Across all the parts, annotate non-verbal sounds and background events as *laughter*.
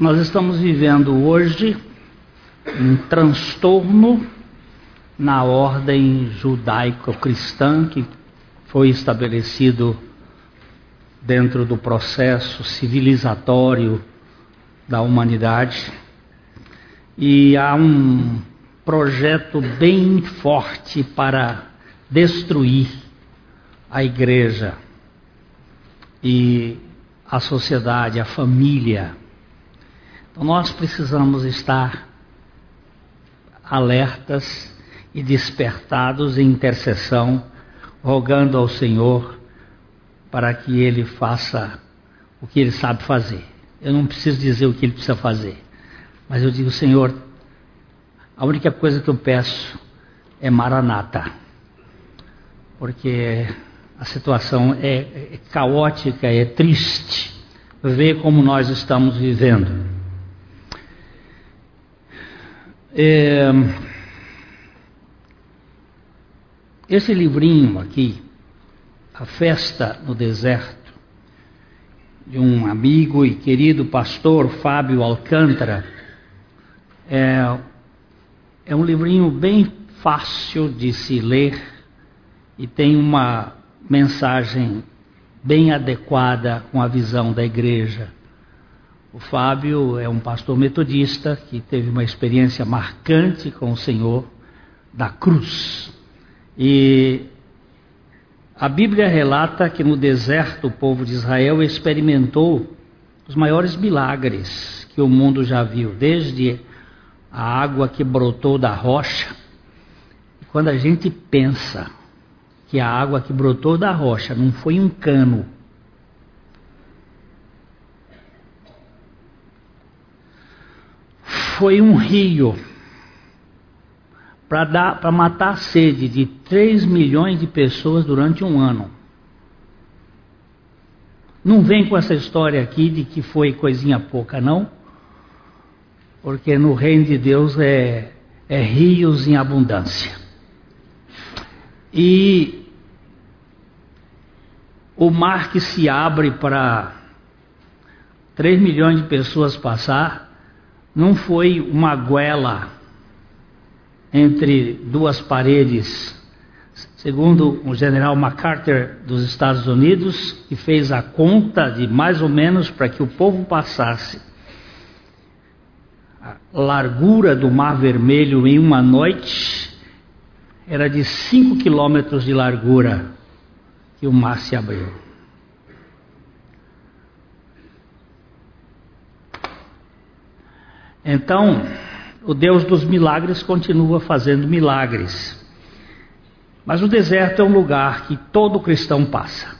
Nós estamos vivendo hoje um transtorno na ordem judaico-cristã que foi estabelecido dentro do processo civilizatório da humanidade. E há um projeto bem forte para destruir a igreja e a sociedade, a família. Nós precisamos estar alertas e despertados em intercessão, rogando ao Senhor para que Ele faça o que Ele sabe fazer. Eu não preciso dizer o que Ele precisa fazer, mas eu digo, Senhor, a única coisa que eu peço é maranata, porque a situação é, é caótica, é triste. Ver como nós estamos vivendo. É, esse livrinho aqui, A Festa no Deserto, de um amigo e querido pastor Fábio Alcântara, é, é um livrinho bem fácil de se ler e tem uma mensagem bem adequada com a visão da igreja. O Fábio é um pastor metodista que teve uma experiência marcante com o Senhor da cruz. E a Bíblia relata que no deserto o povo de Israel experimentou os maiores milagres que o mundo já viu, desde a água que brotou da rocha. quando a gente pensa que a água que brotou da rocha não foi um cano. Foi um rio para matar a sede de 3 milhões de pessoas durante um ano. Não vem com essa história aqui de que foi coisinha pouca, não. Porque no reino de Deus é, é rios em abundância. E o mar que se abre para 3 milhões de pessoas passar, não foi uma goela entre duas paredes. Segundo o general MacArthur dos Estados Unidos, que fez a conta de mais ou menos para que o povo passasse a largura do Mar Vermelho em uma noite, era de 5 quilômetros de largura que o mar se abriu. Então, o Deus dos milagres continua fazendo milagres. Mas o deserto é um lugar que todo cristão passa.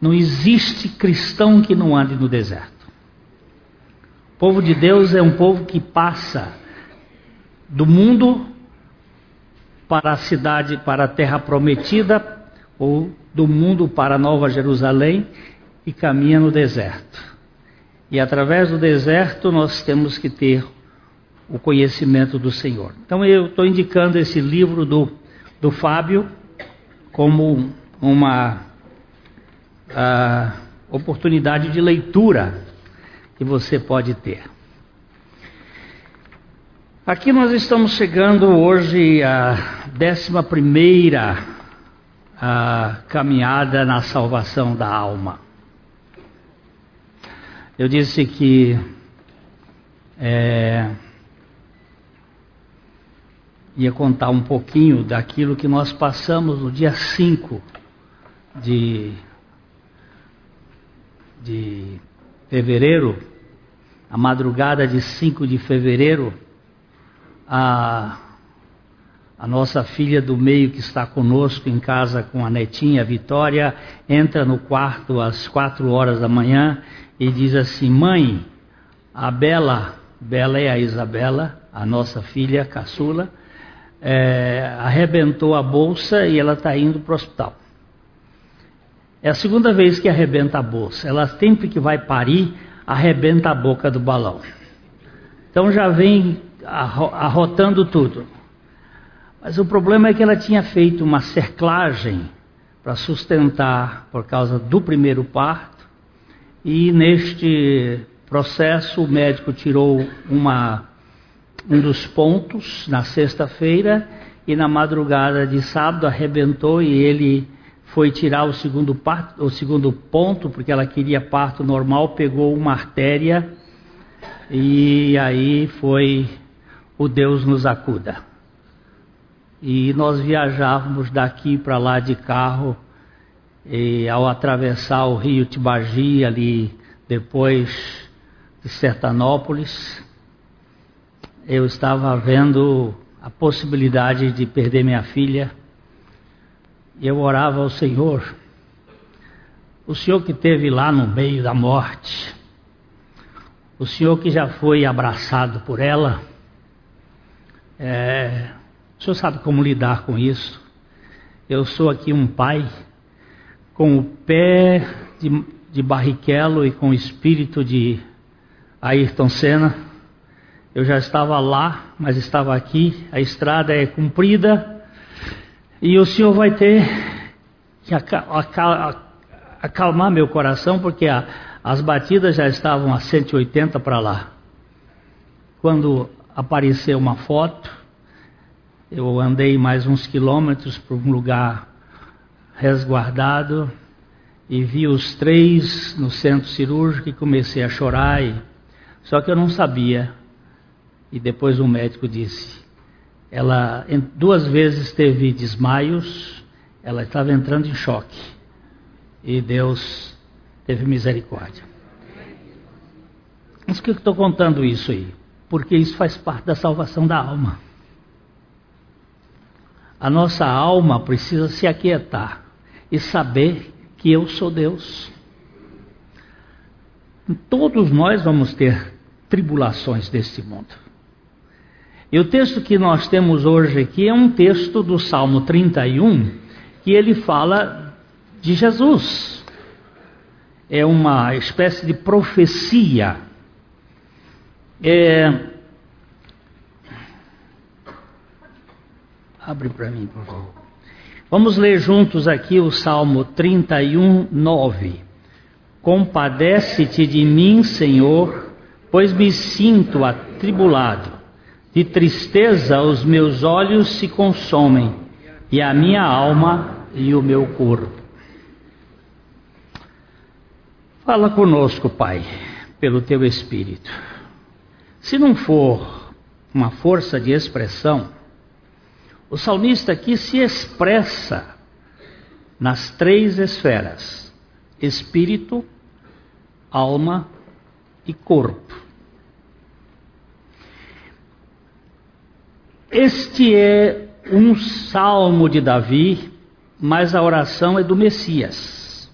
Não existe cristão que não ande no deserto. O povo de Deus é um povo que passa do mundo para a cidade, para a terra prometida, ou do mundo para Nova Jerusalém e caminha no deserto. E através do deserto nós temos que ter o conhecimento do Senhor. Então eu estou indicando esse livro do, do Fábio como uma uh, oportunidade de leitura que você pode ter. Aqui nós estamos chegando hoje à décima primeira a caminhada na salvação da alma. Eu disse que é, ia contar um pouquinho daquilo que nós passamos no dia 5 de, de fevereiro, a madrugada de 5 de fevereiro, a a nossa filha do meio que está conosco em casa com a netinha, Vitória, entra no quarto às quatro horas da manhã e diz assim: Mãe, a Bela, Bela é a Isabela, a nossa filha caçula, é, arrebentou a bolsa e ela está indo para o hospital. É a segunda vez que arrebenta a bolsa. Ela sempre que vai parir, arrebenta a boca do balão. Então já vem arrotando tudo. Mas o problema é que ela tinha feito uma cerclagem para sustentar por causa do primeiro parto, e neste processo, o médico tirou uma, um dos pontos na sexta-feira e na madrugada de sábado arrebentou e ele foi tirar o segundo, parto, o segundo ponto, porque ela queria parto normal, pegou uma artéria e aí foi o Deus nos acuda. E nós viajávamos daqui para lá de carro, e ao atravessar o rio Tibagi, ali depois de Sertanópolis, eu estava vendo a possibilidade de perder minha filha eu orava ao Senhor, o Senhor que esteve lá no meio da morte, o Senhor que já foi abraçado por ela, é, o Senhor sabe como lidar com isso. Eu sou aqui um pai com o pé de, de Barrichello e com o espírito de Ayrton Senna. Eu já estava lá, mas estava aqui. A estrada é comprida, e o Senhor vai ter que acalmar meu coração, porque a, as batidas já estavam a 180 para lá. Quando apareceu uma foto, eu andei mais uns quilômetros para um lugar resguardado e vi os três no centro cirúrgico e comecei a chorar. E... Só que eu não sabia. E depois o médico disse: ela duas vezes teve desmaios, ela estava entrando em choque. E Deus teve misericórdia. Mas por que eu estou contando isso aí? Porque isso faz parte da salvação da alma. A nossa alma precisa se aquietar e saber que eu sou Deus. Todos nós vamos ter tribulações deste mundo. E o texto que nós temos hoje aqui é um texto do Salmo 31, que ele fala de Jesus. É uma espécie de profecia. É... Abre para mim, por favor. Vamos ler juntos aqui o Salmo 31, 9. Compadece-te de mim, Senhor, pois me sinto atribulado. De tristeza os meus olhos se consomem, e a minha alma e o meu corpo. Fala conosco, Pai, pelo teu Espírito. Se não for uma força de expressão, o salmista aqui se expressa nas três esferas: espírito, alma e corpo. Este é um salmo de Davi, mas a oração é do Messias.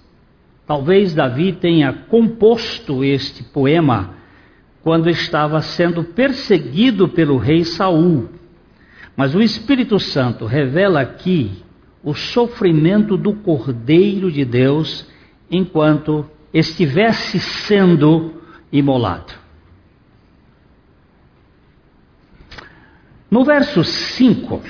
Talvez Davi tenha composto este poema quando estava sendo perseguido pelo rei Saul. Mas o Espírito Santo revela aqui o sofrimento do Cordeiro de Deus enquanto estivesse sendo imolado. No verso 5,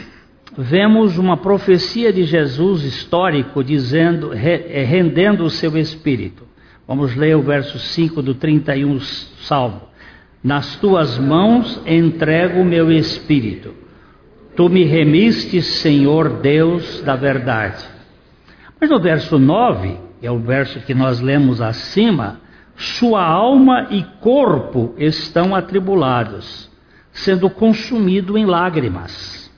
vemos uma profecia de Jesus histórico dizendo, eh, rendendo o seu espírito. Vamos ler o verso 5 do 31 Salmo. Nas tuas mãos entrego o meu espírito. Tu me remiste, Senhor Deus da verdade. Mas no verso 9, que é o verso que nós lemos acima, sua alma e corpo estão atribulados sendo consumido em lágrimas.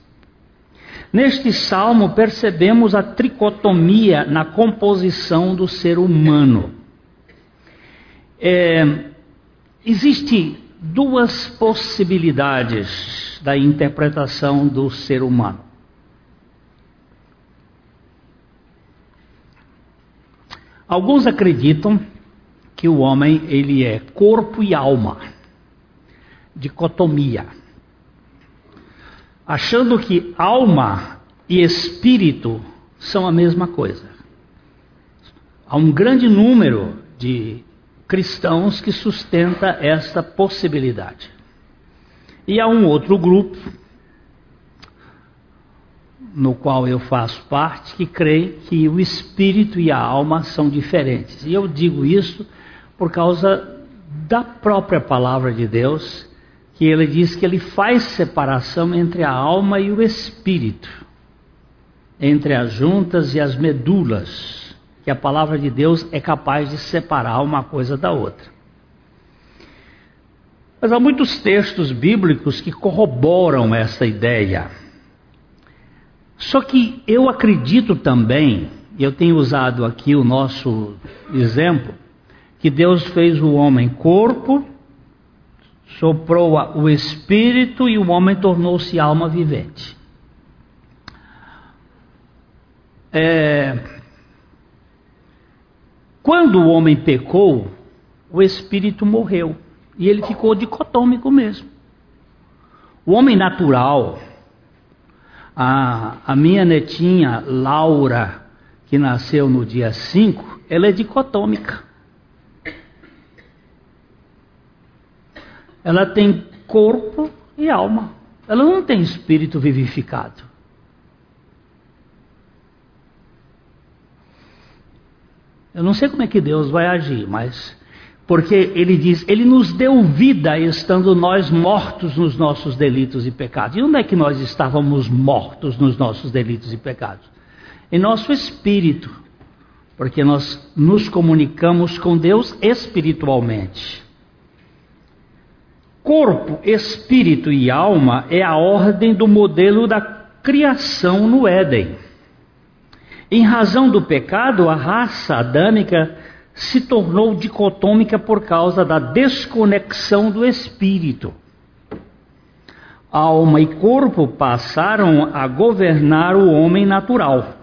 Neste salmo percebemos a tricotomia na composição do ser humano. É, Existem duas possibilidades da interpretação do ser humano. Alguns acreditam que o homem ele é corpo e alma dicotomia, achando que alma e espírito são a mesma coisa. Há um grande número de cristãos que sustenta esta possibilidade. E há um outro grupo, no qual eu faço parte, que crê que o espírito e a alma são diferentes. E eu digo isso por causa da própria palavra de Deus, que ele diz que ele faz separação entre a alma e o espírito, entre as juntas e as medulas, que a palavra de Deus é capaz de separar uma coisa da outra. Mas há muitos textos bíblicos que corroboram essa ideia. Só que eu acredito também, e eu tenho usado aqui o nosso exemplo, que Deus fez o homem corpo, soprou o espírito e o homem tornou-se alma vivente. É, quando o homem pecou, o espírito morreu e ele ficou dicotômico mesmo. O homem natural, a, a minha netinha Laura, que nasceu no dia 5, ela é dicotômica. Ela tem corpo e alma. Ela não tem espírito vivificado. Eu não sei como é que Deus vai agir, mas porque ele diz, ele nos deu vida estando nós mortos nos nossos delitos e pecados. E onde é que nós estávamos mortos nos nossos delitos e pecados? Em nosso espírito, porque nós nos comunicamos com Deus espiritualmente. Corpo, espírito e alma é a ordem do modelo da criação no Éden. Em razão do pecado, a raça adâmica se tornou dicotômica por causa da desconexão do espírito. Alma e corpo passaram a governar o homem natural.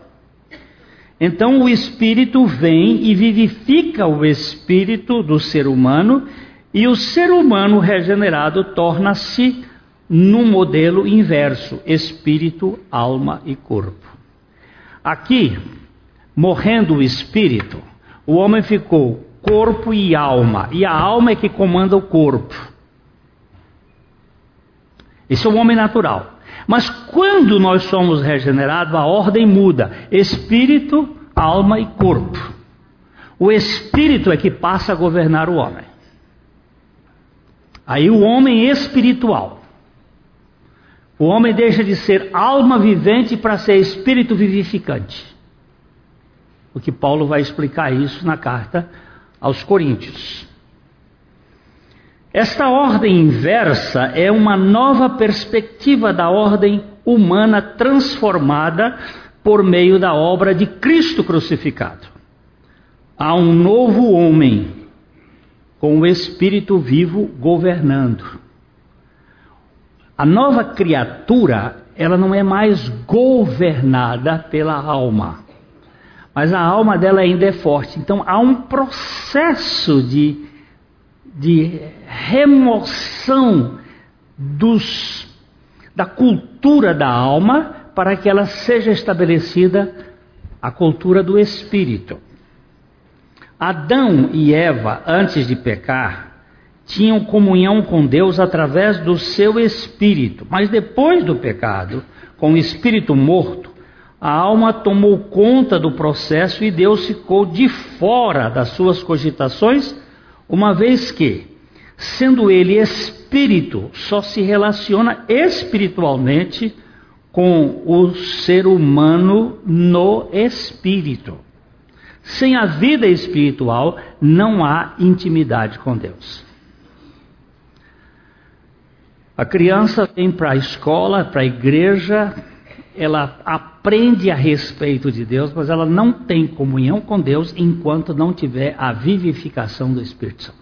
Então o espírito vem e vivifica o espírito do ser humano e o ser humano regenerado torna-se no modelo inverso: espírito, alma e corpo. Aqui, morrendo o espírito, o homem ficou corpo e alma, e a alma é que comanda o corpo. Esse é o homem natural. Mas quando nós somos regenerados, a ordem muda: espírito, alma e corpo. O espírito é que passa a governar o homem. Aí o homem espiritual. O homem deixa de ser alma vivente para ser espírito vivificante. O que Paulo vai explicar isso na carta aos Coríntios. Esta ordem inversa é uma nova perspectiva da ordem humana transformada por meio da obra de Cristo crucificado. Há um novo homem com o Espírito vivo governando. A nova criatura, ela não é mais governada pela alma, mas a alma dela ainda é forte. Então há um processo de, de remoção dos, da cultura da alma para que ela seja estabelecida a cultura do espírito. Adão e Eva, antes de pecar, tinham comunhão com Deus através do seu espírito, mas depois do pecado, com o espírito morto, a alma tomou conta do processo e Deus ficou de fora das suas cogitações, uma vez que, sendo ele espírito, só se relaciona espiritualmente com o ser humano no espírito. Sem a vida espiritual, não há intimidade com Deus. A criança vem para a escola, para a igreja, ela aprende a respeito de Deus, mas ela não tem comunhão com Deus enquanto não tiver a vivificação do Espírito Santo.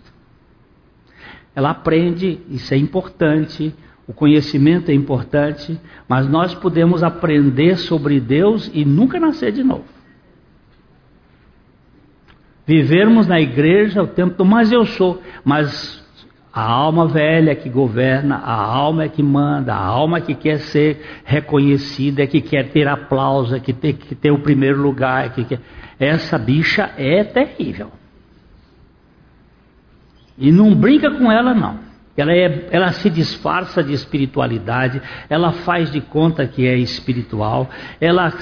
Ela aprende, isso é importante, o conhecimento é importante, mas nós podemos aprender sobre Deus e nunca nascer de novo vivermos na igreja o tempo todo, mas eu sou, mas a alma velha que governa, a alma é que manda, a alma que quer ser reconhecida, é que quer ter aplauso, é que tem que ter o primeiro lugar, é que quer... essa bicha é terrível. E não brinca com ela não. Ela, é, ela se disfarça de espiritualidade, ela faz de conta que é espiritual, ela,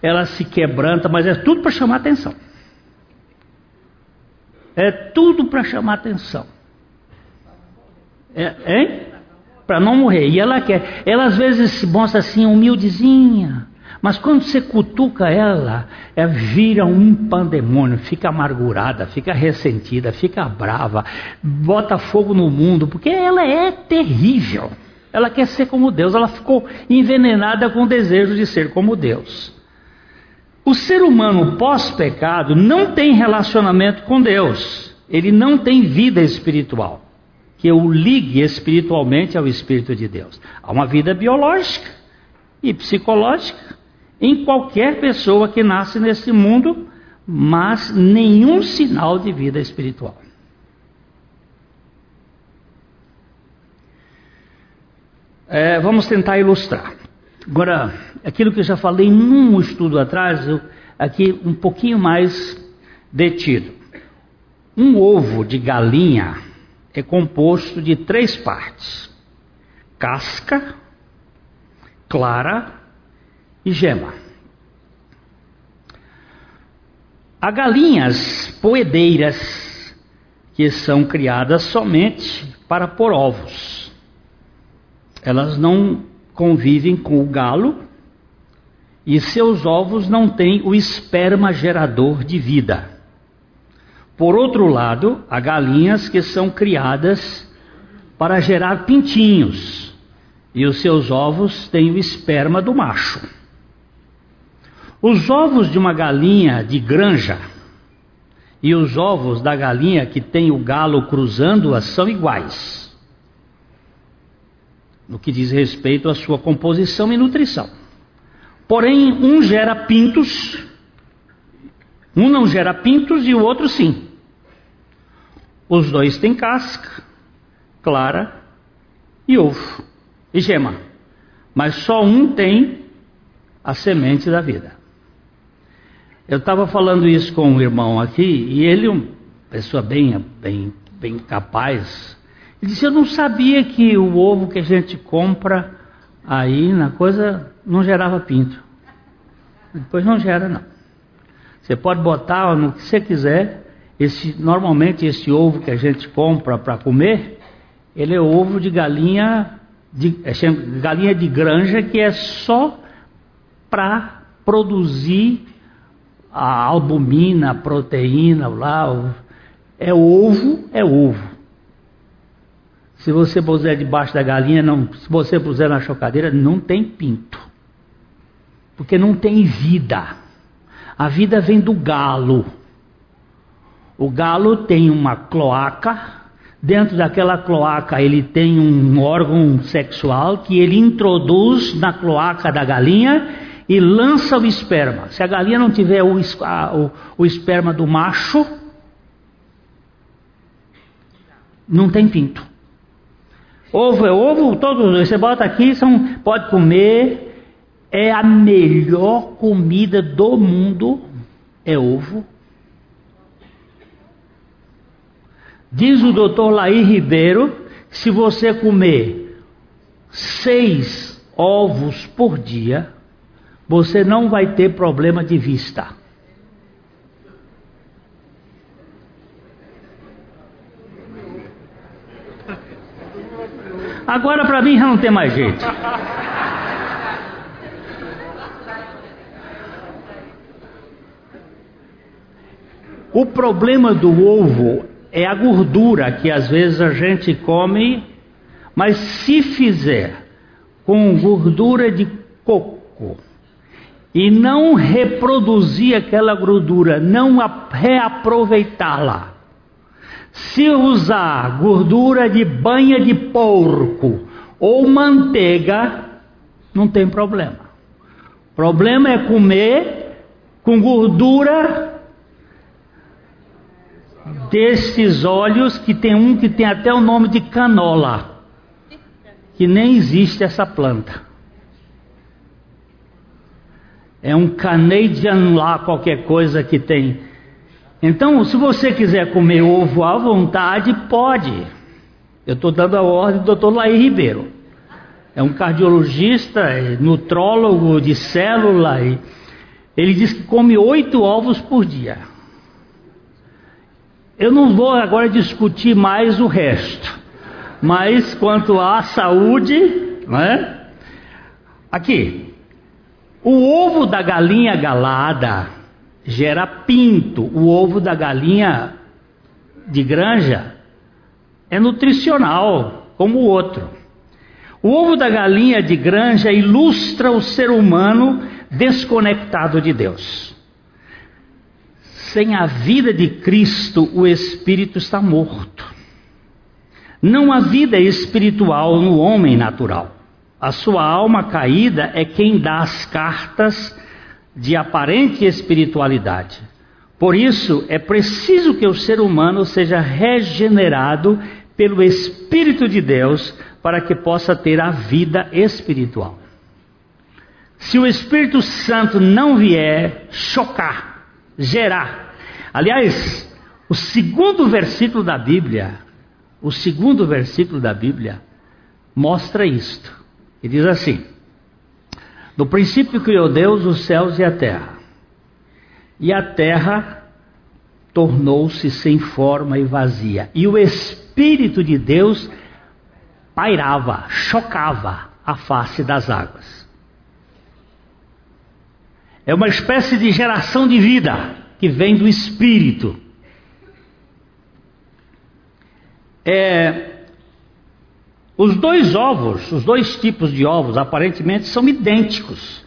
ela se quebranta, mas é tudo para chamar atenção. É tudo para chamar atenção. É, hein? Para não morrer. E ela quer. Ela às vezes se mostra assim, humildezinha. Mas quando você cutuca ela, ela vira um pandemônio, fica amargurada, fica ressentida, fica brava, bota fogo no mundo, porque ela é terrível. Ela quer ser como Deus, ela ficou envenenada com o desejo de ser como Deus. O ser humano pós-pecado não tem relacionamento com Deus, ele não tem vida espiritual, que o ligue espiritualmente ao Espírito de Deus. Há uma vida biológica e psicológica em qualquer pessoa que nasce nesse mundo, mas nenhum sinal de vida espiritual. É, vamos tentar ilustrar. Agora, aquilo que eu já falei num estudo atrás, eu, aqui um pouquinho mais detido. Um ovo de galinha é composto de três partes: casca, clara e gema. Há galinhas poedeiras que são criadas somente para pôr ovos. Elas não convivem com o galo e seus ovos não têm o esperma gerador de vida. Por outro lado, há galinhas que são criadas para gerar pintinhos e os seus ovos têm o esperma do macho. Os ovos de uma galinha de granja e os ovos da galinha que tem o galo cruzando-as são iguais no que diz respeito à sua composição e nutrição. Porém, um gera pintos, um não gera pintos e o outro sim. Os dois têm casca, clara e ovo e gema, mas só um tem a semente da vida. Eu estava falando isso com um irmão aqui e ele, uma pessoa bem, bem, bem capaz, ele disse: Eu não sabia que o ovo que a gente compra aí na coisa não gerava pinto. Depois não gera, não. Você pode botar no que você quiser. Esse, normalmente esse ovo que a gente compra para comer, ele é ovo de galinha de, é, galinha de granja que é só para produzir a albumina, a proteína lá. É ovo, é ovo. Se você puser debaixo da galinha, não, se você puser na chocadeira, não tem pinto. Porque não tem vida. A vida vem do galo. O galo tem uma cloaca. Dentro daquela cloaca ele tem um órgão sexual que ele introduz na cloaca da galinha e lança o esperma. Se a galinha não tiver o, o, o esperma do macho, não tem pinto. Ovo é ovo, todos você bota aqui, são, pode comer. É a melhor comida do mundo, é ovo. Diz o doutor Laí Ribeiro, se você comer seis ovos por dia, você não vai ter problema de vista. Agora para mim já não tem mais jeito. O problema do ovo é a gordura que às vezes a gente come, mas se fizer com gordura de coco e não reproduzir aquela gordura, não reaproveitá-la, se usar gordura de banha de porco ou manteiga, não tem problema. Problema é comer com gordura desses óleos que tem um que tem até o nome de canola, que nem existe essa planta. É um Canadian lá, qualquer coisa que tem então, se você quiser comer ovo à vontade, pode. Eu estou dando a ordem do doutor Laí Ribeiro. É um cardiologista, é nutrólogo de célula. ele diz que come oito ovos por dia. Eu não vou agora discutir mais o resto. Mas quanto à saúde, não é? Aqui, o ovo da galinha galada gera pinto, o ovo da galinha de granja é nutricional, como o outro. O ovo da galinha de granja ilustra o ser humano desconectado de Deus. Sem a vida de Cristo, o espírito está morto. Não há vida espiritual no homem natural. A sua alma caída é quem dá as cartas de aparente espiritualidade. Por isso, é preciso que o ser humano seja regenerado pelo Espírito de Deus para que possa ter a vida espiritual. Se o Espírito Santo não vier chocar, gerar. Aliás, o segundo versículo da Bíblia, o segundo versículo da Bíblia mostra isto. E diz assim: No princípio criou Deus os céus e a terra. E a terra tornou-se sem forma e vazia. E o Espírito de Deus pairava, chocava a face das águas. É uma espécie de geração de vida que vem do Espírito. É, os dois ovos, os dois tipos de ovos, aparentemente são idênticos,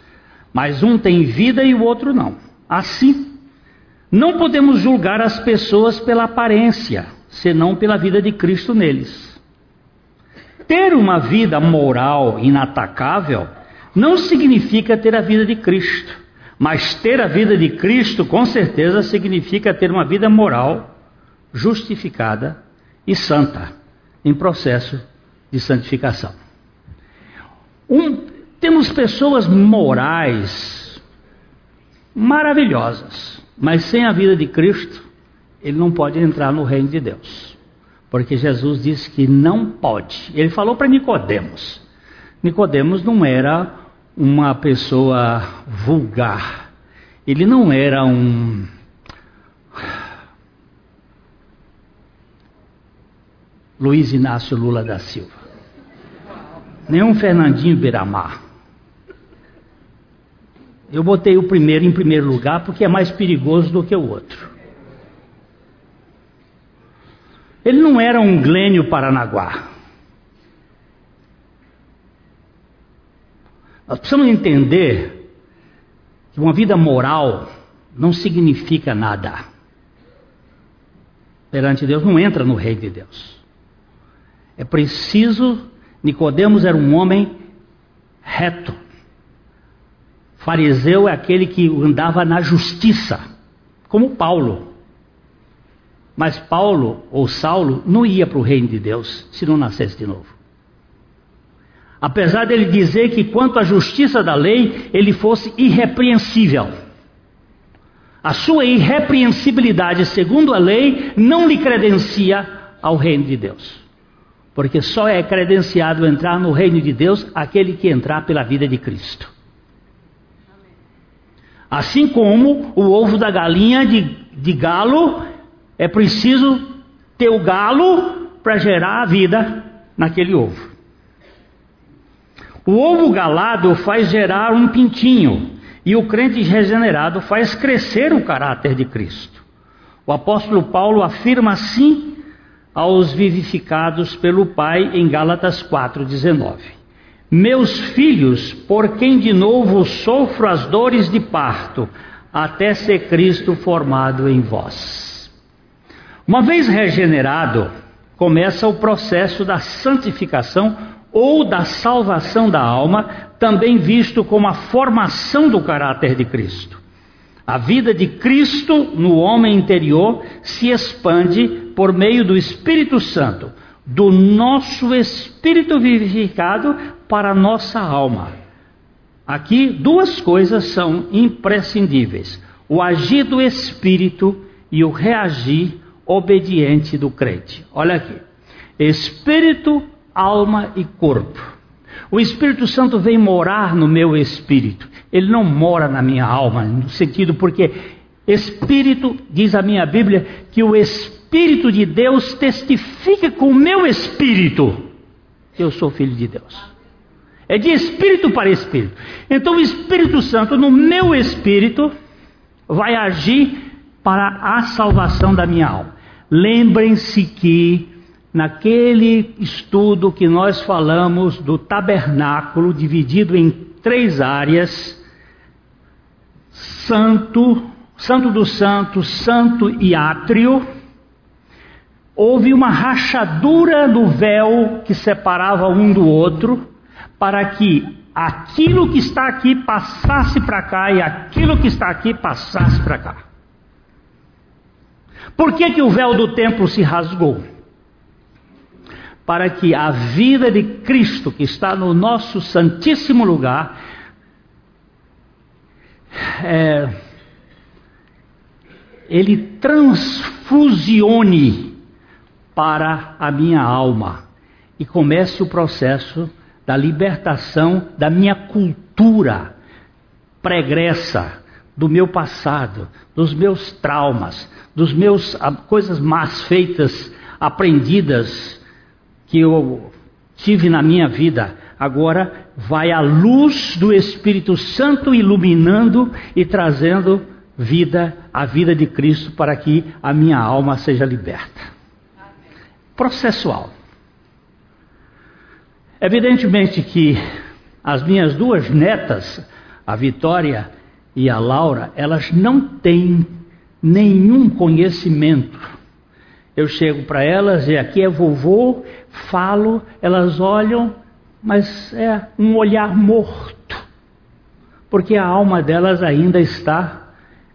mas um tem vida e o outro não. Assim, não podemos julgar as pessoas pela aparência, senão pela vida de Cristo neles. Ter uma vida moral inatacável não significa ter a vida de Cristo, mas ter a vida de Cristo com certeza significa ter uma vida moral justificada e santa, em processo de santificação. Um, temos pessoas morais maravilhosas, mas sem a vida de Cristo, ele não pode entrar no reino de Deus. Porque Jesus disse que não pode. Ele falou para Nicodemos. Nicodemos não era uma pessoa vulgar. Ele não era um Luiz Inácio Lula da Silva. Nem um Fernandinho Beiramar. Eu botei o primeiro em primeiro lugar porque é mais perigoso do que o outro. Ele não era um Glênio Paranaguá. Nós precisamos entender que uma vida moral não significa nada. Perante Deus não entra no reino de Deus. É preciso, Nicodemos era um homem reto. Fariseu é aquele que andava na justiça, como Paulo. Mas Paulo ou Saulo não ia para o reino de Deus se não nascesse de novo. Apesar dele dizer que quanto à justiça da lei, ele fosse irrepreensível. A sua irrepreensibilidade, segundo a lei, não lhe credencia ao reino de Deus. Porque só é credenciado entrar no reino de Deus aquele que entrar pela vida de Cristo. Assim como o ovo da galinha de, de galo é preciso ter o galo para gerar a vida naquele ovo. O ovo galado faz gerar um pintinho, e o crente regenerado faz crescer o caráter de Cristo. O apóstolo Paulo afirma assim aos vivificados pelo Pai em Gálatas 4,19: Meus filhos, por quem de novo sofro as dores de parto, até ser Cristo formado em vós. Uma vez regenerado, começa o processo da santificação ou da salvação da alma, também visto como a formação do caráter de Cristo. A vida de Cristo no homem interior se expande por meio do Espírito Santo, do nosso espírito vivificado para a nossa alma. Aqui duas coisas são imprescindíveis: o agir do espírito e o reagir obediente do crente. Olha aqui: espírito, alma e corpo. O Espírito Santo vem morar no meu espírito. Ele não mora na minha alma, no sentido porque Espírito, diz a minha Bíblia, que o Espírito de Deus testifica com o meu espírito que eu sou filho de Deus. É de espírito para espírito. Então o Espírito Santo, no meu espírito, vai agir para a salvação da minha alma. Lembrem-se que naquele estudo que nós falamos do tabernáculo, dividido em três áreas: santo, santo dos santos, santo e átrio, houve uma rachadura no véu que separava um do outro, para que aquilo que está aqui passasse para cá e aquilo que está aqui passasse para cá. Por que, que o véu do templo se rasgou? Para que a vida de Cristo, que está no nosso santíssimo lugar, é, ele transfusione para a minha alma e comece o processo da libertação da minha cultura pregressa, do meu passado, dos meus traumas, dos meus coisas más feitas, aprendidas que eu tive na minha vida. Agora vai a luz do Espírito Santo iluminando e trazendo vida, a vida de Cristo para que a minha alma seja liberta. Processual. Evidentemente que as minhas duas netas, a Vitória e a Laura, elas não têm nenhum conhecimento. Eu chego para elas e aqui é vovô, falo, elas olham, mas é um olhar morto, porque a alma delas ainda está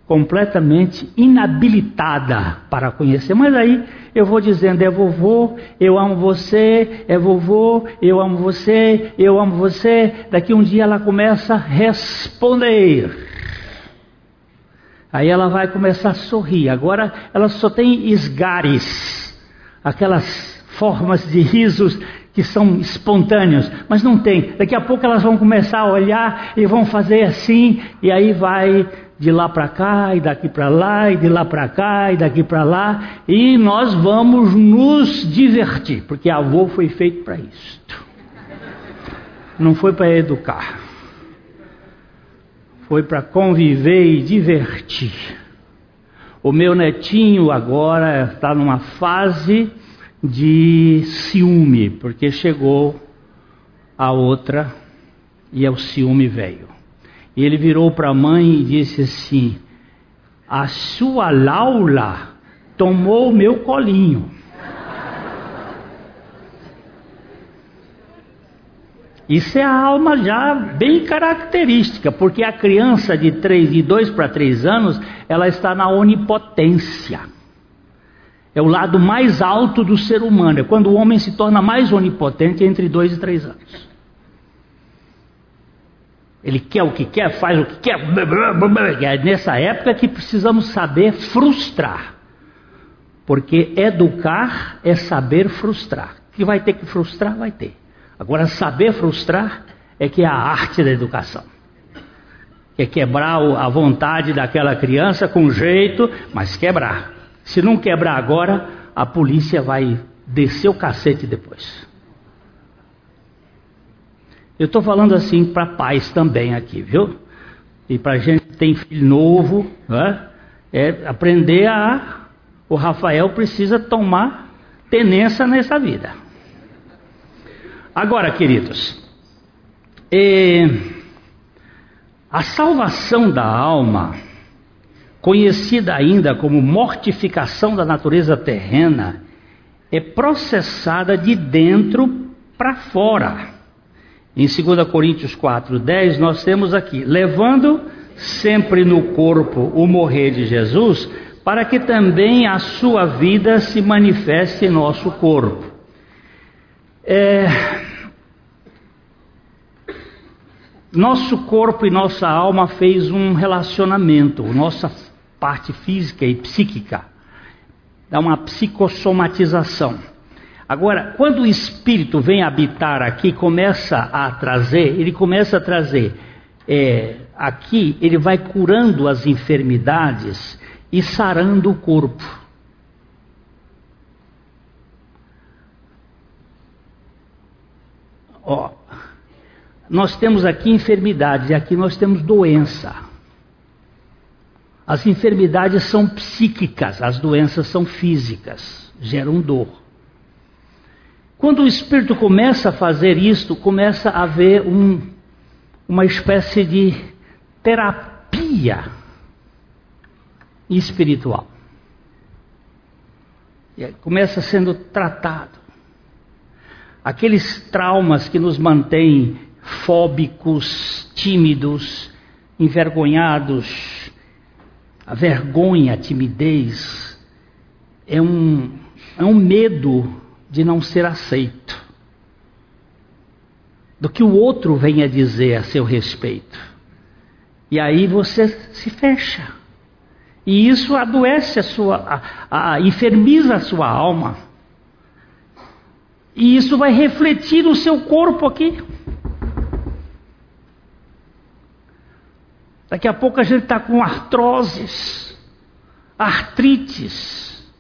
completamente inabilitada para conhecer. Mas aí eu vou dizendo: é vovô, eu amo você, é vovô, eu amo você, eu amo você. Daqui um dia ela começa a responder. Aí ela vai começar a sorrir. Agora ela só tem esgares, aquelas formas de risos que são espontâneos, mas não tem. Daqui a pouco elas vão começar a olhar e vão fazer assim, e aí vai de lá para cá, e daqui para lá, e de lá para cá, e daqui para lá, e nós vamos nos divertir, porque avô foi feito para isto. Não foi para educar foi para conviver e divertir. O meu netinho agora está numa fase de ciúme, porque chegou a outra e é o ciúme veio. E ele virou para a mãe e disse assim: A sua Laula tomou o meu colinho. Isso é a alma já bem característica, porque a criança de, três, de dois para três anos, ela está na onipotência. É o lado mais alto do ser humano, é quando o homem se torna mais onipotente entre dois e três anos. Ele quer o que quer, faz o que quer. É nessa época que precisamos saber frustrar. Porque educar é saber frustrar. Que vai ter que frustrar, vai ter. Agora, saber frustrar é que é a arte da educação. É quebrar a vontade daquela criança com jeito, mas quebrar. Se não quebrar agora, a polícia vai descer o cacete depois. Eu estou falando assim para pais também aqui, viu? E para gente que tem filho novo, né? é aprender a. O Rafael precisa tomar tenência nessa vida. Agora, queridos, é, a salvação da alma, conhecida ainda como mortificação da natureza terrena, é processada de dentro para fora. Em 2 Coríntios 4:10 nós temos aqui, levando sempre no corpo o morrer de Jesus, para que também a sua vida se manifeste em nosso corpo. É, nosso corpo e nossa alma fez um relacionamento, nossa parte física e psíquica, dá uma psicossomatização. Agora, quando o espírito vem habitar aqui, começa a trazer, ele começa a trazer é, aqui ele vai curando as enfermidades e sarando o corpo. Ó, nós temos aqui enfermidades e aqui nós temos doença. As enfermidades são psíquicas, as doenças são físicas, geram dor. Quando o espírito começa a fazer isto, começa a haver um, uma espécie de terapia espiritual. Começa sendo tratado. Aqueles traumas que nos mantêm fóbicos, tímidos, envergonhados, a vergonha, a timidez, é um, é um medo de não ser aceito, do que o outro venha dizer a seu respeito. E aí você se fecha. E isso adoece a sua, a, a, enfermiza a sua alma. E isso vai refletir no seu corpo aqui. Daqui a pouco a gente está com artroses, artrites,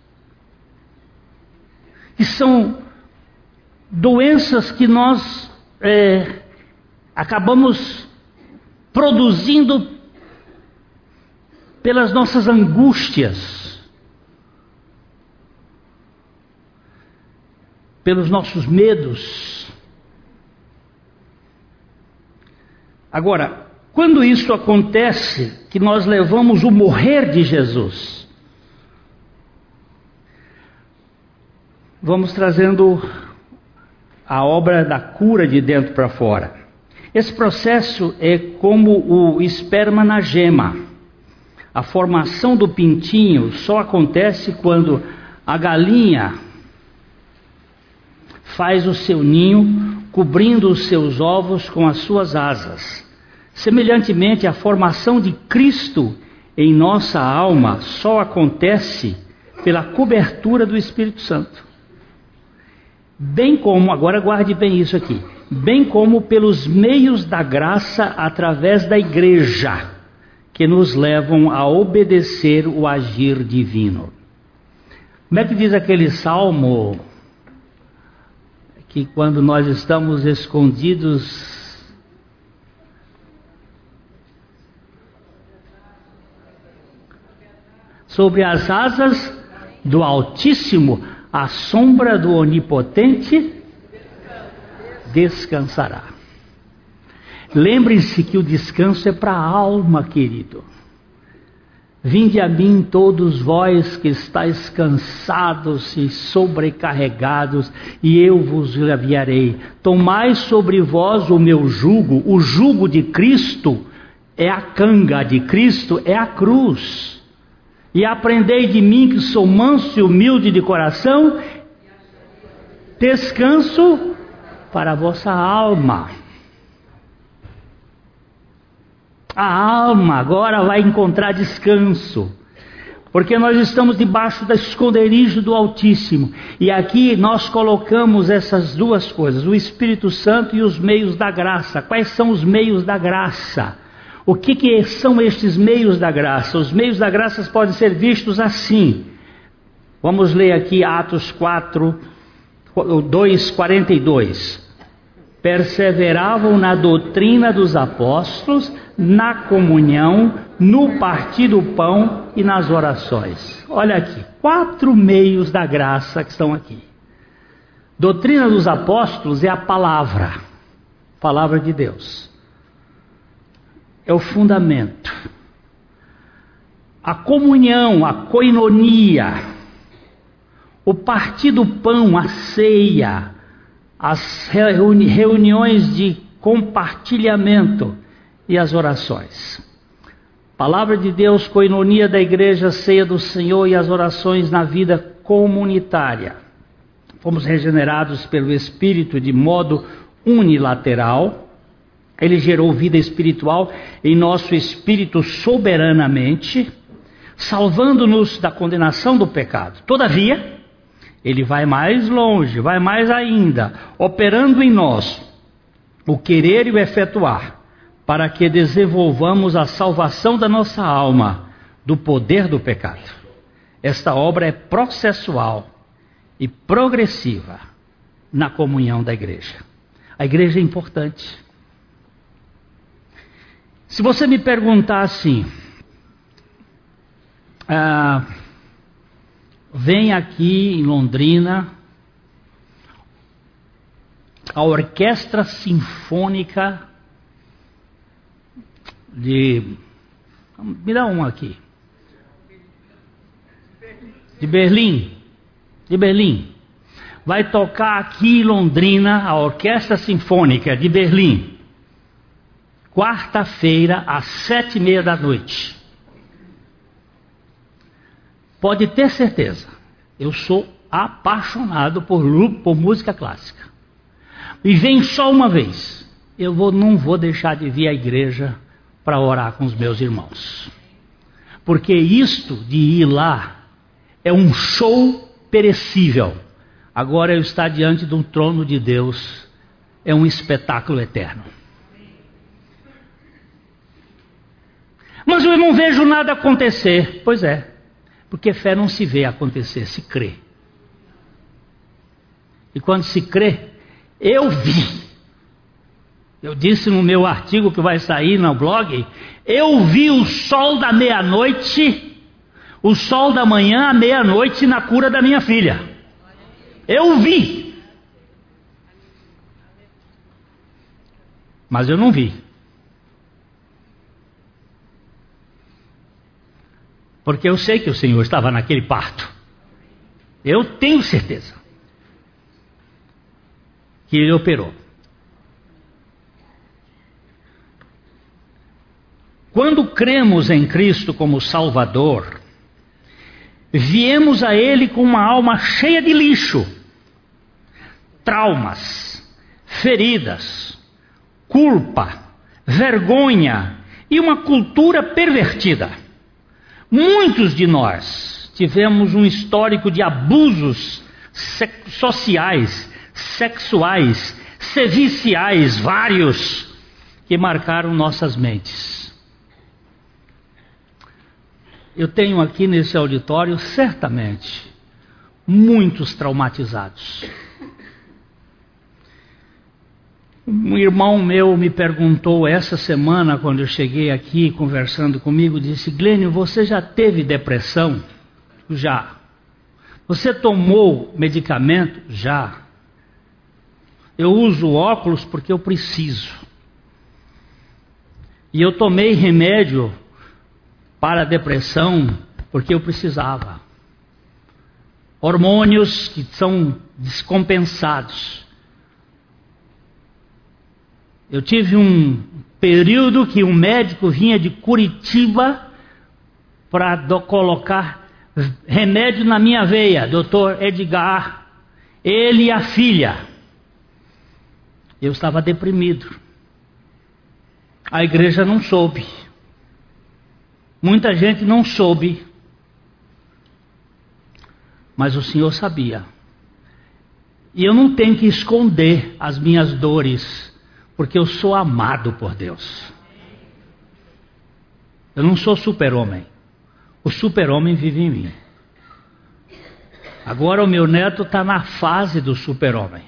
que são doenças que nós é, acabamos produzindo pelas nossas angústias, pelos nossos medos. Agora, quando isso acontece, que nós levamos o morrer de Jesus, vamos trazendo a obra da cura de dentro para fora. Esse processo é como o esperma na gema. A formação do pintinho só acontece quando a galinha faz o seu ninho cobrindo os seus ovos com as suas asas. Semelhantemente, a formação de Cristo em nossa alma só acontece pela cobertura do Espírito Santo. Bem como, agora guarde bem isso aqui, bem como pelos meios da graça através da igreja, que nos levam a obedecer o agir divino. Como é que diz aquele salmo que quando nós estamos escondidos sobre as asas do Altíssimo, a sombra do Onipotente descansará. Lembre-se que o descanso é para a alma, querido. Vinde a mim todos vós que estáis cansados e sobrecarregados, e eu vos aliviarei. Tomai sobre vós o meu jugo, o jugo de Cristo é a canga de Cristo, é a cruz e aprendei de mim que sou manso e humilde de coração, descanso para a vossa alma. A alma agora vai encontrar descanso, porque nós estamos debaixo da esconderijo do Altíssimo, e aqui nós colocamos essas duas coisas, o Espírito Santo e os meios da graça. Quais são os meios da graça? O que, que são estes meios da graça? Os meios da graça podem ser vistos assim. Vamos ler aqui Atos 4, 2, 42. Perseveravam na doutrina dos apóstolos, na comunhão, no partir do pão e nas orações. Olha aqui, quatro meios da graça que estão aqui. Doutrina dos apóstolos é a palavra, palavra de Deus é o fundamento. A comunhão, a coinonia, o partir do pão, a ceia, as reuni reuniões de compartilhamento e as orações. Palavra de Deus, coinonia da igreja, ceia do Senhor e as orações na vida comunitária. Fomos regenerados pelo Espírito de modo unilateral ele gerou vida espiritual em nosso espírito soberanamente, salvando-nos da condenação do pecado. Todavia, ele vai mais longe, vai mais ainda, operando em nós o querer e o efetuar, para que desenvolvamos a salvação da nossa alma do poder do pecado. Esta obra é processual e progressiva na comunhão da igreja. A igreja é importante. Se você me perguntar assim, ah, vem aqui em Londrina a Orquestra Sinfônica de. Me dá um aqui. De Berlim. De Berlim. Vai tocar aqui em Londrina a Orquestra Sinfônica de Berlim. Quarta-feira, às sete e meia da noite. Pode ter certeza, eu sou apaixonado por, por música clássica. E vem só uma vez. Eu vou, não vou deixar de vir à igreja para orar com os meus irmãos. Porque isto de ir lá é um show perecível. Agora eu estar diante de um trono de Deus é um espetáculo eterno. Mas eu não vejo nada acontecer. Pois é, porque fé não se vê acontecer, se crê. E quando se crê, eu vi eu disse no meu artigo que vai sair no blog, eu vi o sol da meia-noite, o sol da manhã à meia-noite na cura da minha filha. Eu vi. Mas eu não vi. Porque eu sei que o Senhor estava naquele parto. Eu tenho certeza que ele operou. Quando cremos em Cristo como Salvador, viemos a Ele com uma alma cheia de lixo, traumas, feridas, culpa, vergonha e uma cultura pervertida. Muitos de nós tivemos um histórico de abusos sociais, sexuais, serviciais, vários, que marcaram nossas mentes. Eu tenho aqui nesse auditório, certamente, muitos traumatizados. Um irmão meu me perguntou essa semana, quando eu cheguei aqui conversando comigo, disse: Glênio, você já teve depressão? Já. Você tomou medicamento? Já. Eu uso óculos porque eu preciso. E eu tomei remédio para a depressão porque eu precisava. Hormônios que são descompensados. Eu tive um período que um médico vinha de Curitiba para colocar remédio na minha veia, doutor Edgar, ele e a filha. Eu estava deprimido. A igreja não soube. Muita gente não soube, mas o Senhor sabia. E eu não tenho que esconder as minhas dores, porque eu sou amado por Deus. Eu não sou super-homem. O super-homem vive em mim. Agora o meu neto está na fase do super-homem.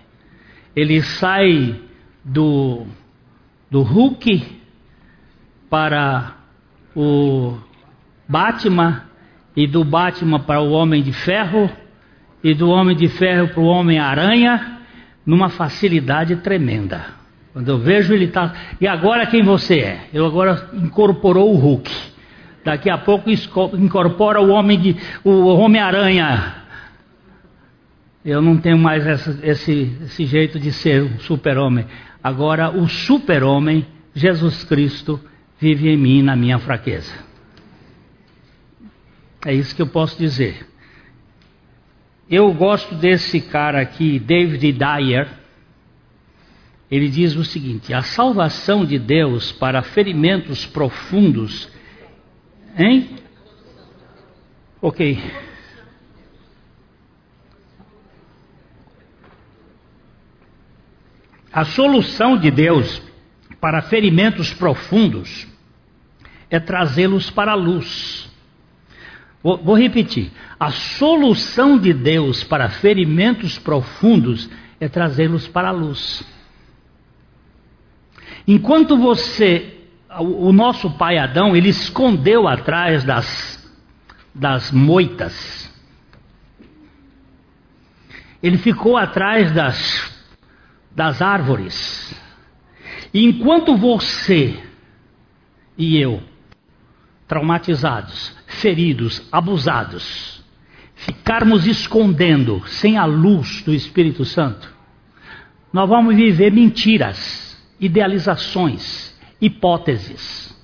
Ele sai do, do Hulk para o Batman e do Batman para o Homem de Ferro e do Homem de Ferro para o Homem-Aranha numa facilidade tremenda. Quando eu vejo ele está. E agora quem você é? Eu agora incorporou o Hulk. Daqui a pouco incorpora o Homem de o Homem-Aranha. Eu não tenho mais essa, esse, esse jeito de ser um super-homem. Agora o super-homem, Jesus Cristo, vive em mim na minha fraqueza. É isso que eu posso dizer. Eu gosto desse cara aqui, David Dyer. Ele diz o seguinte: a salvação de Deus para ferimentos profundos, hein? Ok. A solução de Deus para ferimentos profundos é trazê-los para a luz. Vou, vou, repetir: a solução de Deus para ferimentos profundos é trazê-los para a luz. Enquanto você, o, nosso pai Adão, ele escondeu atrás das, das moitas, ele ficou atrás das, das árvores. E enquanto você e eu, traumatizados, feridos, abusados, ficarmos escondendo sem a luz do Espírito Santo, nós vamos viver mentiras, idealizações, hipóteses.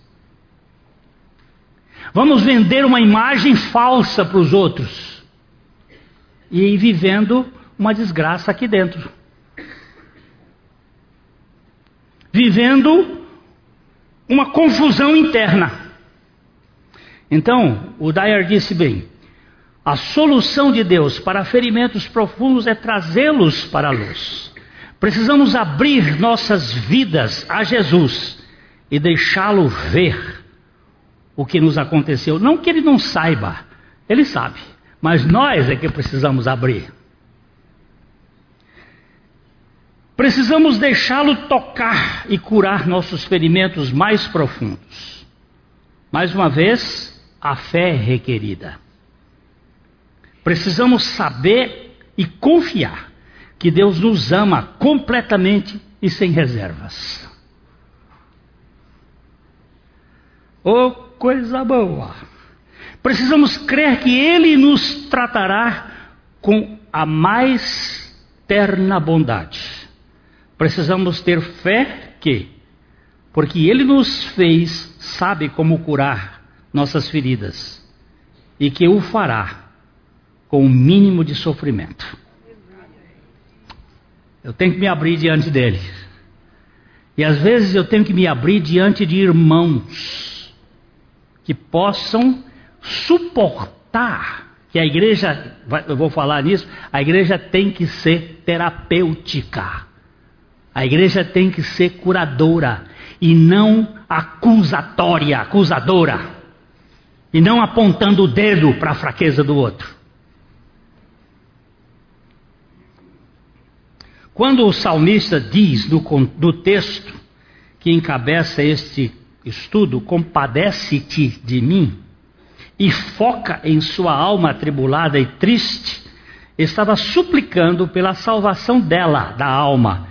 Vamos vender uma imagem falsa para os outros e ir vivendo uma desgraça aqui dentro. Vivendo uma confusão interna. Então, o Dyer disse bem: a solução de Deus para ferimentos profundos é trazê-los para a luz. Precisamos abrir nossas vidas a Jesus e deixá-lo ver o que nos aconteceu. Não que ele não saiba, ele sabe, mas nós é que precisamos abrir. Precisamos deixá-lo tocar e curar nossos ferimentos mais profundos. Mais uma vez, a fé é requerida. Precisamos saber e confiar que Deus nos ama completamente e sem reservas. Oh, coisa boa! Precisamos crer que Ele nos tratará com a mais terna bondade Precisamos ter fé que, porque Ele nos fez, sabe como curar nossas feridas e que o fará com o mínimo de sofrimento. Eu tenho que me abrir diante dele. E às vezes eu tenho que me abrir diante de irmãos que possam suportar que a igreja, eu vou falar nisso, a igreja tem que ser terapêutica. A igreja tem que ser curadora e não acusatória, acusadora. E não apontando o dedo para a fraqueza do outro. Quando o salmista diz no, no texto que encabeça este estudo, compadece-te de mim, e foca em sua alma atribulada e triste, estava suplicando pela salvação dela, da alma,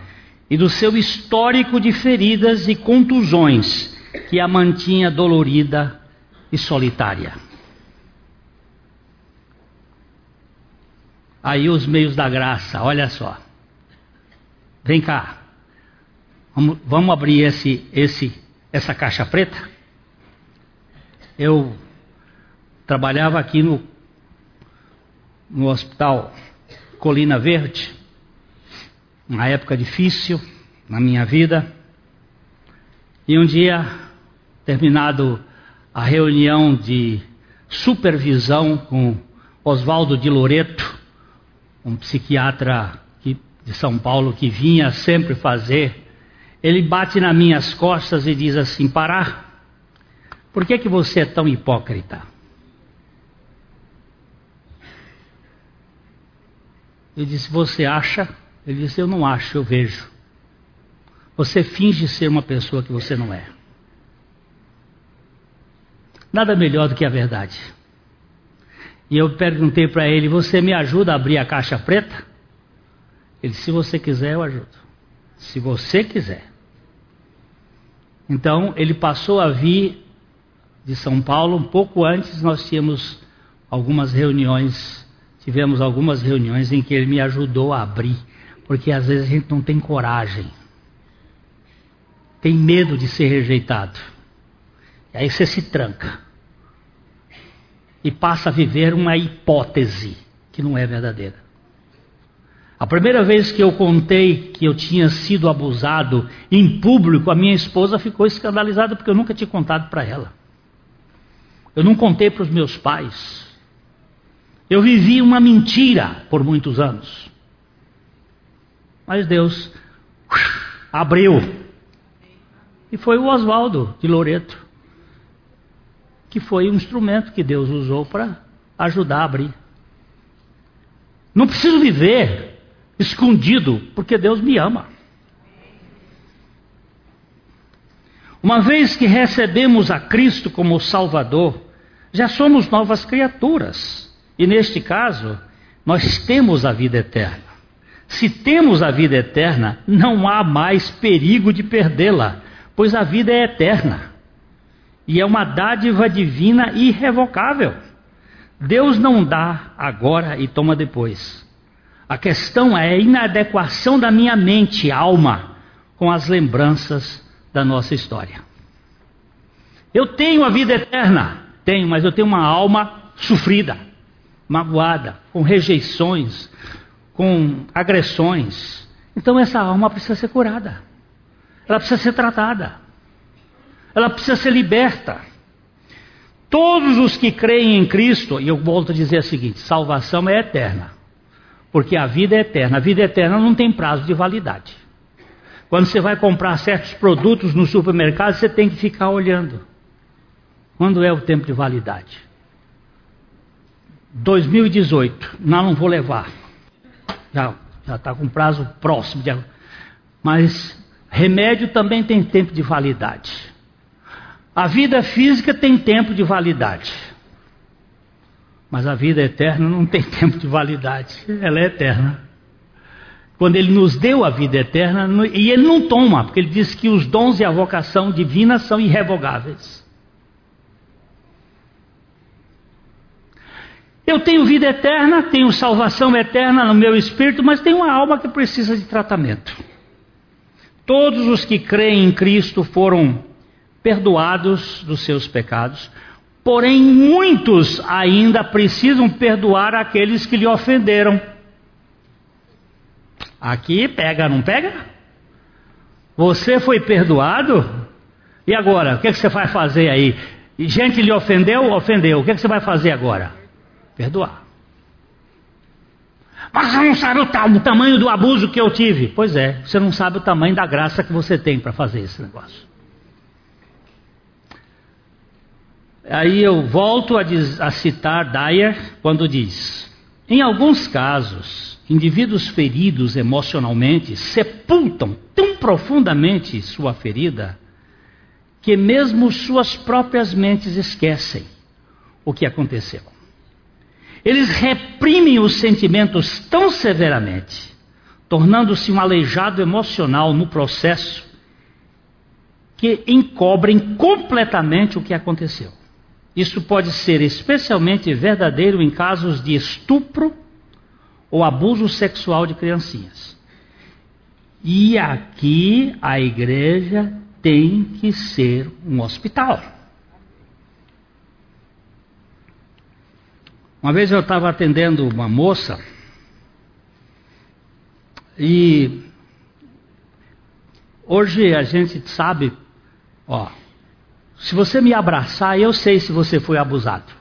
e do seu histórico de feridas e contusões que a mantinha dolorida e solitária. Aí os meios da graça, olha só. Vem cá. Vamos, vamos abrir esse, esse, essa caixa preta? Eu trabalhava aqui no, no hospital Colina Verde uma época difícil na minha vida. E um dia, terminado a reunião de supervisão com Oswaldo de Loreto, um psiquiatra de São Paulo que vinha sempre fazer, ele bate nas minhas costas e diz assim: Pará, por que, que você é tão hipócrita? Eu disse: Você acha ele disse: Eu não acho, eu vejo. Você finge ser uma pessoa que você não é. Nada melhor do que a verdade. E eu perguntei para ele: Você me ajuda a abrir a caixa preta? Ele disse: Se você quiser, eu ajudo. Se você quiser. Então ele passou a vir de São Paulo um pouco antes. Nós tínhamos algumas reuniões, tivemos algumas reuniões em que ele me ajudou a abrir porque às vezes a gente não tem coragem, tem medo de ser rejeitado. E aí você se tranca e passa a viver uma hipótese que não é verdadeira. A primeira vez que eu contei que eu tinha sido abusado em público, a minha esposa ficou escandalizada porque eu nunca tinha contado para ela. Eu não contei para os meus pais. Eu vivi uma mentira por muitos anos. Mas Deus abriu. E foi o Oswaldo de Loreto, que foi um instrumento que Deus usou para ajudar a abrir. Não preciso viver escondido, porque Deus me ama. Uma vez que recebemos a Cristo como Salvador, já somos novas criaturas. E neste caso, nós temos a vida eterna. Se temos a vida eterna, não há mais perigo de perdê-la, pois a vida é eterna. E é uma dádiva divina irrevogável. Deus não dá agora e toma depois. A questão é a inadequação da minha mente, alma, com as lembranças da nossa história. Eu tenho a vida eterna, tenho, mas eu tenho uma alma sofrida, magoada, com rejeições, com agressões. Então essa alma precisa ser curada, ela precisa ser tratada, ela precisa ser liberta. Todos os que creem em Cristo, e eu volto a dizer o seguinte: salvação é eterna, porque a vida é eterna. A vida eterna não tem prazo de validade. Quando você vai comprar certos produtos no supermercado, você tem que ficar olhando. Quando é o tempo de validade? 2018. Não, não vou levar. Já está com prazo próximo. De... Mas remédio também tem tempo de validade. A vida física tem tempo de validade. Mas a vida eterna não tem *laughs* tempo de validade. Ela é eterna quando ele nos deu a vida eterna, e ele não toma, porque ele diz que os dons e a vocação divina são irrevogáveis. Eu tenho vida eterna, tenho salvação eterna no meu espírito, mas tenho uma alma que precisa de tratamento. Todos os que creem em Cristo foram perdoados dos seus pecados, porém muitos ainda precisam perdoar aqueles que lhe ofenderam. Aqui pega, não pega? Você foi perdoado? E agora? O que, é que você vai fazer aí? Gente lhe ofendeu? Ofendeu. O que, é que você vai fazer agora? Perdoar. Mas você não sabe o, o tamanho do abuso que eu tive. Pois é, você não sabe o tamanho da graça que você tem para fazer esse negócio. Aí eu volto a, diz, a citar Dyer quando diz: em alguns casos, indivíduos feridos emocionalmente sepultam tão profundamente sua ferida que mesmo suas próprias mentes esquecem o que aconteceu. Eles reprimem os sentimentos tão severamente, tornando-se um aleijado emocional no processo, que encobrem completamente o que aconteceu. Isso pode ser especialmente verdadeiro em casos de estupro ou abuso sexual de criancinhas. E aqui a igreja tem que ser um hospital. Uma vez eu estava atendendo uma moça e hoje a gente sabe, ó, se você me abraçar, eu sei se você foi abusado.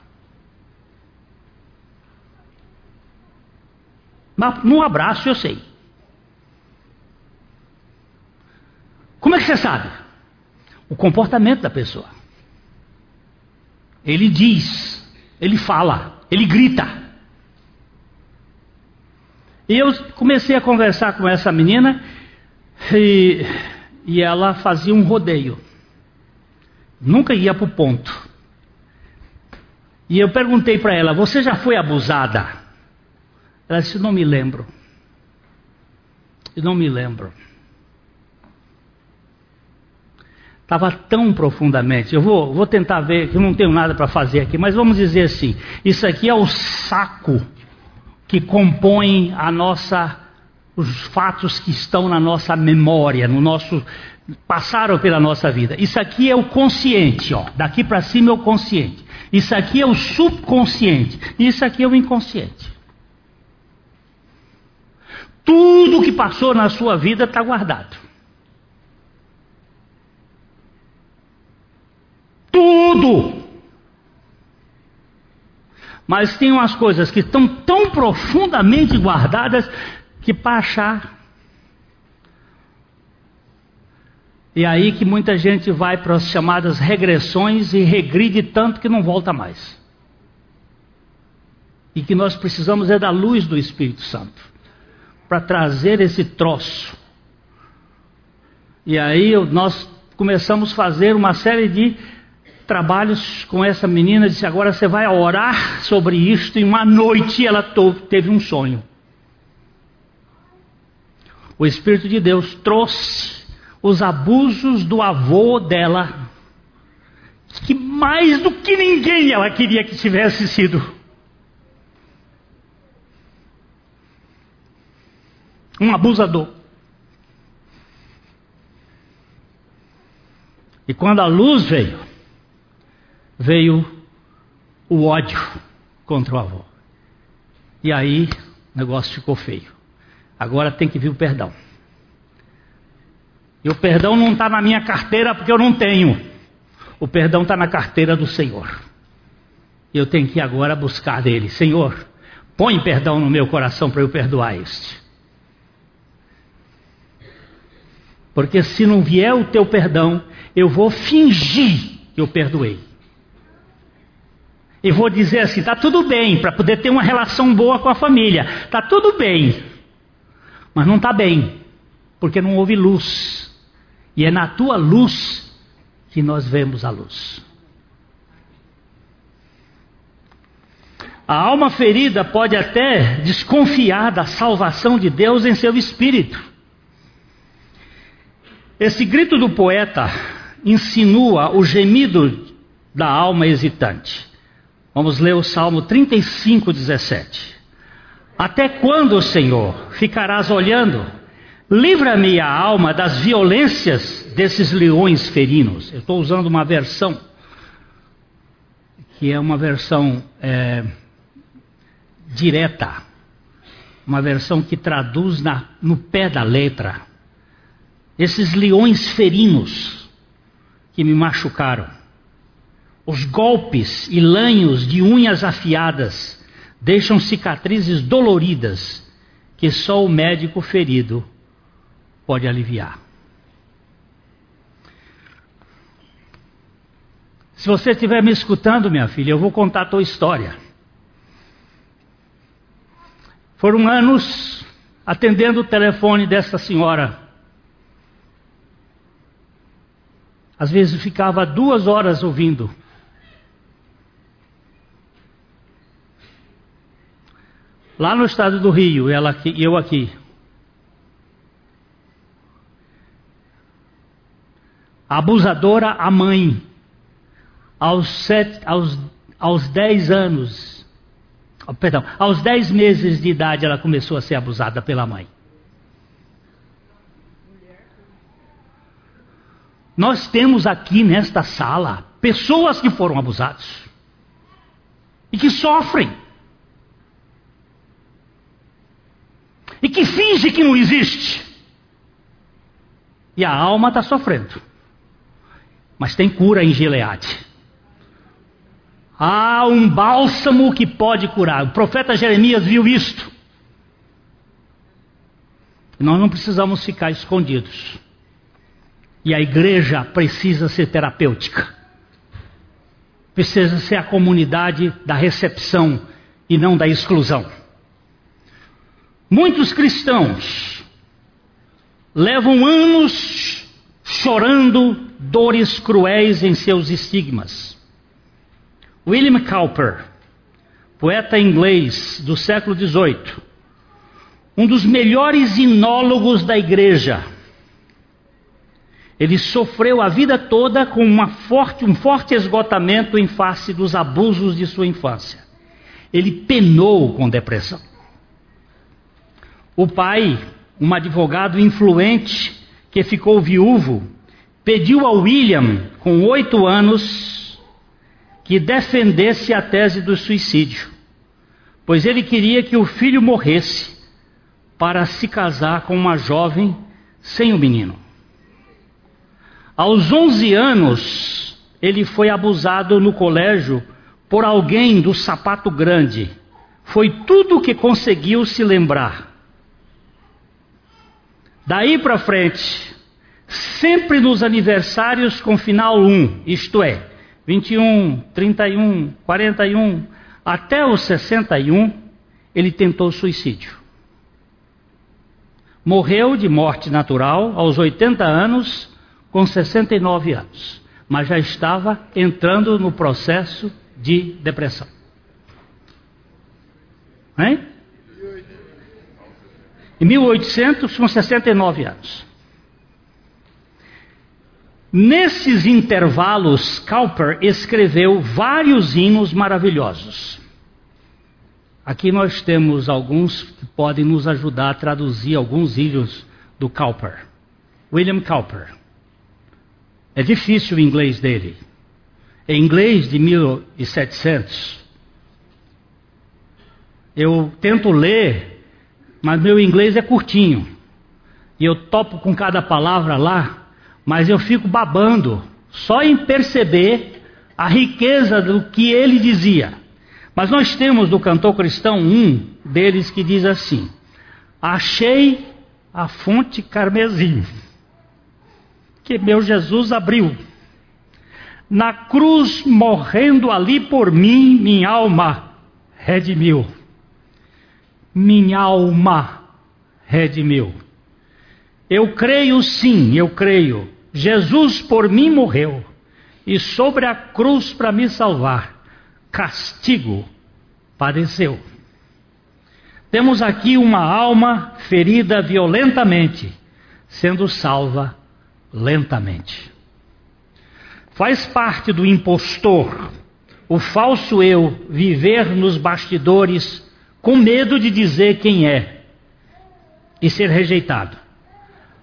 Mas no abraço eu sei. Como é que você sabe? O comportamento da pessoa. Ele diz, ele fala, ele grita. E eu comecei a conversar com essa menina e, e ela fazia um rodeio. Nunca ia para o ponto. E eu perguntei para ela: Você já foi abusada? Ela disse: Não me lembro. Eu não me lembro. Estava tão profundamente. Eu vou, vou tentar ver, que eu não tenho nada para fazer aqui, mas vamos dizer assim: isso aqui é o saco que compõe a nossa, os fatos que estão na nossa memória, no nosso passaram pela nossa vida. Isso aqui é o consciente, ó. Daqui para cima é o consciente. Isso aqui é o subconsciente. Isso aqui é o inconsciente. Tudo que passou na sua vida está guardado. Tudo. Mas tem umas coisas que estão tão profundamente guardadas que para achar E aí que muita gente vai para as chamadas regressões e regride tanto que não volta mais. E que nós precisamos é da luz do Espírito Santo para trazer esse troço. E aí nós começamos a fazer uma série de trabalhos com essa menina. Disse: agora você vai orar sobre isto. E uma noite ela teve um sonho. O Espírito de Deus trouxe os abusos do avô dela, que mais do que ninguém ela queria que tivesse sido. Um abusador. E quando a luz veio, veio o ódio contra o avô. E aí o negócio ficou feio. Agora tem que vir o perdão. E o perdão não está na minha carteira porque eu não tenho. O perdão está na carteira do Senhor. Eu tenho que agora buscar dele. Senhor, põe perdão no meu coração para eu perdoar este. Porque se não vier o teu perdão, eu vou fingir que eu perdoei. E vou dizer assim: está tudo bem, para poder ter uma relação boa com a família. Está tudo bem. Mas não está bem, porque não houve luz. E é na tua luz que nós vemos a luz. A alma ferida pode até desconfiar da salvação de Deus em seu espírito. Esse grito do poeta insinua o gemido da alma hesitante. Vamos ler o Salmo 35, 17. Até quando, Senhor, ficarás olhando? Livra-me a alma das violências desses leões ferinos. Eu estou usando uma versão que é uma versão é, direta, uma versão que traduz na, no pé da letra. Esses leões ferinos que me machucaram, os golpes e lanhos de unhas afiadas deixam cicatrizes doloridas que só o médico ferido pode aliviar. Se você estiver me escutando, minha filha, eu vou contar a tua história. Foram anos atendendo o telefone dessa senhora. Às vezes ficava duas horas ouvindo. Lá no estado do Rio, ela aqui, eu aqui. abusadora a mãe, aos, sete, aos, aos dez anos, oh, perdão, aos dez meses de idade ela começou a ser abusada pela mãe. Nós temos aqui nesta sala pessoas que foram abusadas e que sofrem e que fingem que não existe. E a alma está sofrendo. Mas tem cura em Gileade. Há um bálsamo que pode curar. O profeta Jeremias viu isto. Nós não precisamos ficar escondidos. E a igreja precisa ser terapêutica. Precisa ser a comunidade da recepção e não da exclusão. Muitos cristãos levam anos chorando dores cruéis em seus estigmas. William Cowper, poeta inglês do século XVIII, um dos melhores inólogos da igreja, ele sofreu a vida toda com forte, um forte esgotamento em face dos abusos de sua infância. Ele penou com depressão. O pai, um advogado influente, que ficou viúvo, pediu a William, com oito anos, que defendesse a tese do suicídio, pois ele queria que o filho morresse para se casar com uma jovem sem o menino. Aos onze anos, ele foi abusado no colégio por alguém do sapato grande. Foi tudo o que conseguiu se lembrar. Daí para frente, sempre nos aniversários com final 1, isto é, 21, 31, 41, até os 61, ele tentou suicídio. Morreu de morte natural aos 80 anos, com 69 anos, mas já estava entrando no processo de depressão. Hein? Em 1800, com 69 anos. Nesses intervalos, Cowper escreveu vários hinos maravilhosos. Aqui nós temos alguns que podem nos ajudar a traduzir alguns hinos do Cowper. William Cowper. É difícil o inglês dele. É inglês de 1700. Eu tento ler, mas meu inglês é curtinho. E eu topo com cada palavra lá mas eu fico babando só em perceber a riqueza do que ele dizia. Mas nós temos do cantor cristão um deles que diz assim: Achei a fonte carmesim que meu Jesus abriu. Na cruz, morrendo ali por mim, minha alma redimiu. Minha alma redimiu. Eu creio sim, eu creio Jesus por mim morreu e sobre a cruz para me salvar, castigo padeceu. Temos aqui uma alma ferida violentamente, sendo salva lentamente. Faz parte do impostor, o falso eu, viver nos bastidores com medo de dizer quem é e ser rejeitado.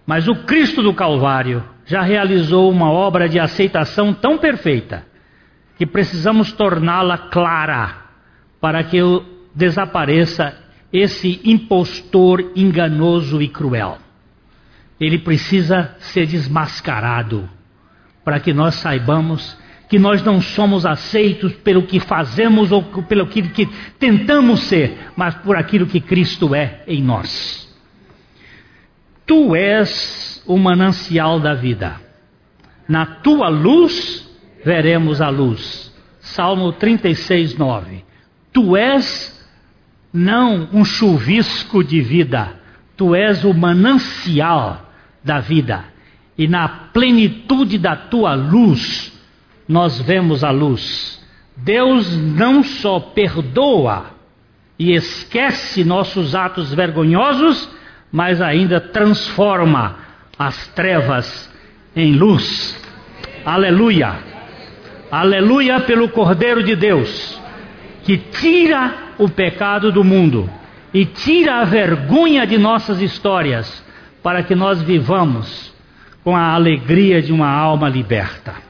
Mas o Cristo do Calvário já realizou uma obra de aceitação tão perfeita que precisamos torná-la clara para que desapareça esse impostor enganoso e cruel. Ele precisa ser desmascarado para que nós saibamos que nós não somos aceitos pelo que fazemos ou pelo que, que tentamos ser, mas por aquilo que Cristo é em nós. Tu és o manancial da vida. Na tua luz veremos a luz. Salmo 36, 9. Tu és não um chuvisco de vida, tu és o manancial da vida. E na plenitude da tua luz, nós vemos a luz. Deus não só perdoa e esquece nossos atos vergonhosos, mas ainda transforma as trevas em luz. Aleluia! Aleluia pelo Cordeiro de Deus, que tira o pecado do mundo e tira a vergonha de nossas histórias, para que nós vivamos com a alegria de uma alma liberta.